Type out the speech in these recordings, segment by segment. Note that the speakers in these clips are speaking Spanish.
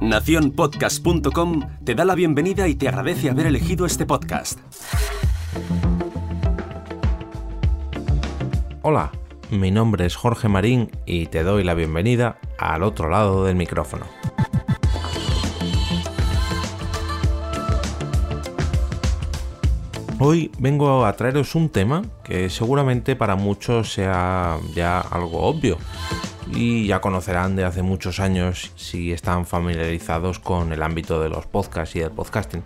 Naciónpodcast.com te da la bienvenida y te agradece haber elegido este podcast. Hola, mi nombre es Jorge Marín y te doy la bienvenida al otro lado del micrófono. Hoy vengo a traeros un tema que seguramente para muchos sea ya algo obvio y ya conocerán de hace muchos años si están familiarizados con el ámbito de los podcasts y del podcasting.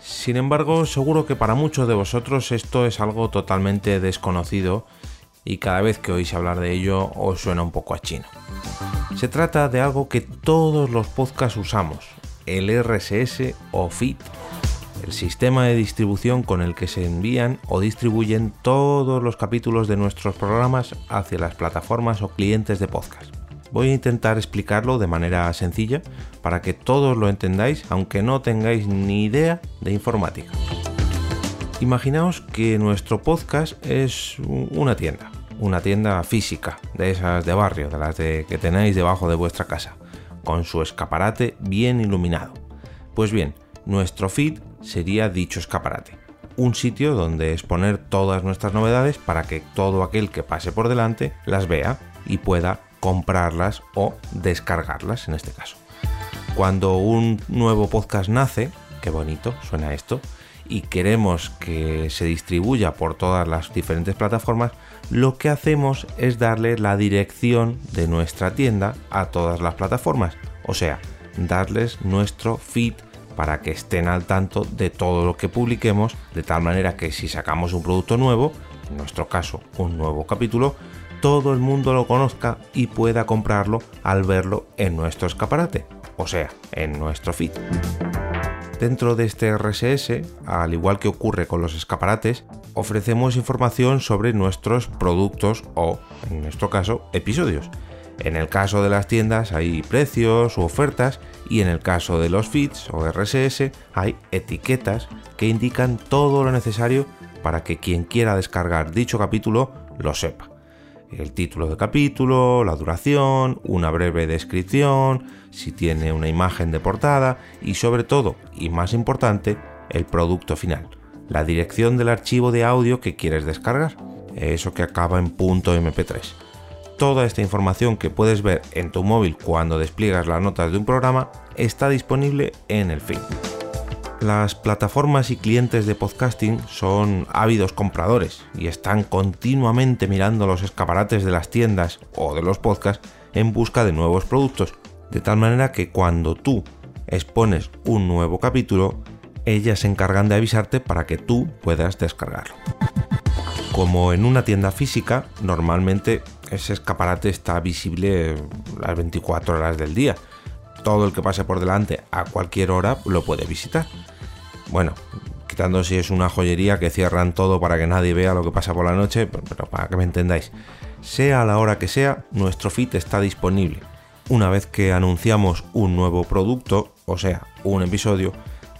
Sin embargo, seguro que para muchos de vosotros esto es algo totalmente desconocido y cada vez que oís hablar de ello os suena un poco a chino. Se trata de algo que todos los podcasts usamos, el RSS o feed el sistema de distribución con el que se envían o distribuyen todos los capítulos de nuestros programas hacia las plataformas o clientes de podcast. Voy a intentar explicarlo de manera sencilla para que todos lo entendáis aunque no tengáis ni idea de informática. Imaginaos que nuestro podcast es una tienda, una tienda física, de esas de barrio, de las que tenéis debajo de vuestra casa, con su escaparate bien iluminado. Pues bien, nuestro feed sería dicho escaparate, un sitio donde exponer todas nuestras novedades para que todo aquel que pase por delante las vea y pueda comprarlas o descargarlas en este caso. Cuando un nuevo podcast nace, qué bonito suena esto, y queremos que se distribuya por todas las diferentes plataformas, lo que hacemos es darle la dirección de nuestra tienda a todas las plataformas, o sea, darles nuestro feed para que estén al tanto de todo lo que publiquemos, de tal manera que si sacamos un producto nuevo, en nuestro caso un nuevo capítulo, todo el mundo lo conozca y pueda comprarlo al verlo en nuestro escaparate, o sea, en nuestro feed. Dentro de este RSS, al igual que ocurre con los escaparates, ofrecemos información sobre nuestros productos o, en nuestro caso, episodios en el caso de las tiendas hay precios u ofertas y en el caso de los feeds o RSS hay etiquetas que indican todo lo necesario para que quien quiera descargar dicho capítulo lo sepa. El título de capítulo, la duración, una breve descripción, si tiene una imagen de portada y sobre todo, y más importante, el producto final, la dirección del archivo de audio que quieres descargar, eso que acaba en .mp3 toda esta información que puedes ver en tu móvil cuando despliegas las notas de un programa está disponible en el feed. Las plataformas y clientes de podcasting son ávidos compradores y están continuamente mirando los escaparates de las tiendas o de los podcasts en busca de nuevos productos, de tal manera que cuando tú expones un nuevo capítulo, ellas se encargan de avisarte para que tú puedas descargarlo. Como en una tienda física, normalmente ese escaparate está visible las 24 horas del día. Todo el que pase por delante a cualquier hora lo puede visitar. Bueno, quitando si es una joyería que cierran todo para que nadie vea lo que pasa por la noche, pero para que me entendáis. Sea la hora que sea, nuestro feed está disponible. Una vez que anunciamos un nuevo producto, o sea, un episodio,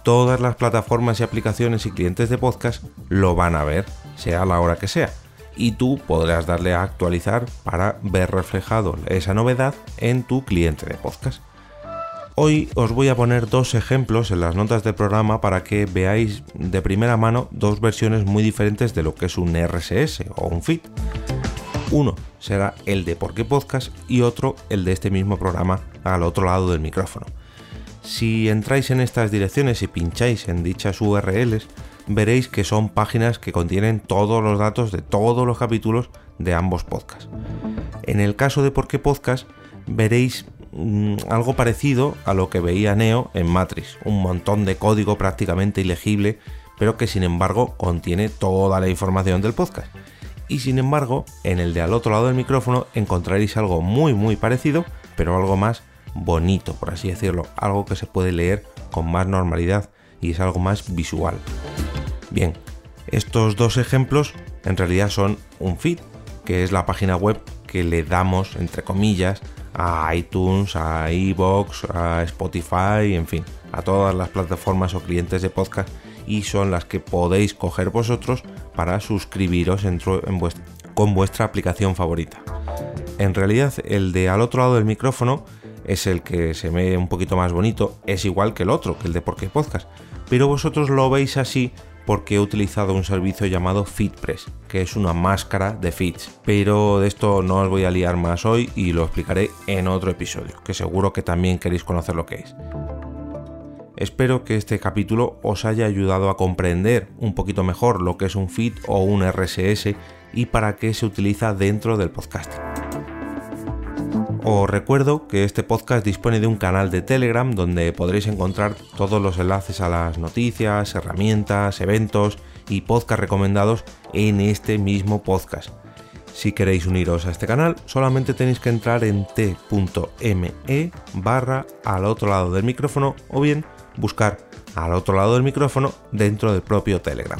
todas las plataformas y aplicaciones y clientes de podcast lo van a ver, sea la hora que sea. Y tú podrás darle a actualizar para ver reflejado esa novedad en tu cliente de podcast. Hoy os voy a poner dos ejemplos en las notas del programa para que veáis de primera mano dos versiones muy diferentes de lo que es un RSS o un feed. Uno será el de Por qué Podcast y otro el de este mismo programa al otro lado del micrófono. Si entráis en estas direcciones y pincháis en dichas URLs, veréis que son páginas que contienen todos los datos de todos los capítulos de ambos podcasts. En el caso de Por qué Podcast, veréis mm, algo parecido a lo que veía Neo en Matrix, un montón de código prácticamente ilegible, pero que sin embargo contiene toda la información del podcast. Y sin embargo, en el de al otro lado del micrófono encontraréis algo muy muy parecido, pero algo más bonito, por así decirlo, algo que se puede leer con más normalidad y es algo más visual. Bien, estos dos ejemplos en realidad son un feed, que es la página web que le damos, entre comillas, a iTunes, a iBox, a Spotify, en fin, a todas las plataformas o clientes de podcast y son las que podéis coger vosotros para suscribiros con vuestra aplicación favorita. En realidad el de al otro lado del micrófono es el que se ve un poquito más bonito, es igual que el otro, que el de Porque Podcast, pero vosotros lo veis así porque he utilizado un servicio llamado FitPress, que es una máscara de fits. Pero de esto no os voy a liar más hoy y lo explicaré en otro episodio, que seguro que también queréis conocer lo que es. Espero que este capítulo os haya ayudado a comprender un poquito mejor lo que es un feed o un RSS y para qué se utiliza dentro del podcasting. Os recuerdo que este podcast dispone de un canal de Telegram donde podréis encontrar todos los enlaces a las noticias, herramientas, eventos y podcast recomendados en este mismo podcast. Si queréis uniros a este canal, solamente tenéis que entrar en t.me barra al otro lado del micrófono o bien buscar al otro lado del micrófono dentro del propio Telegram.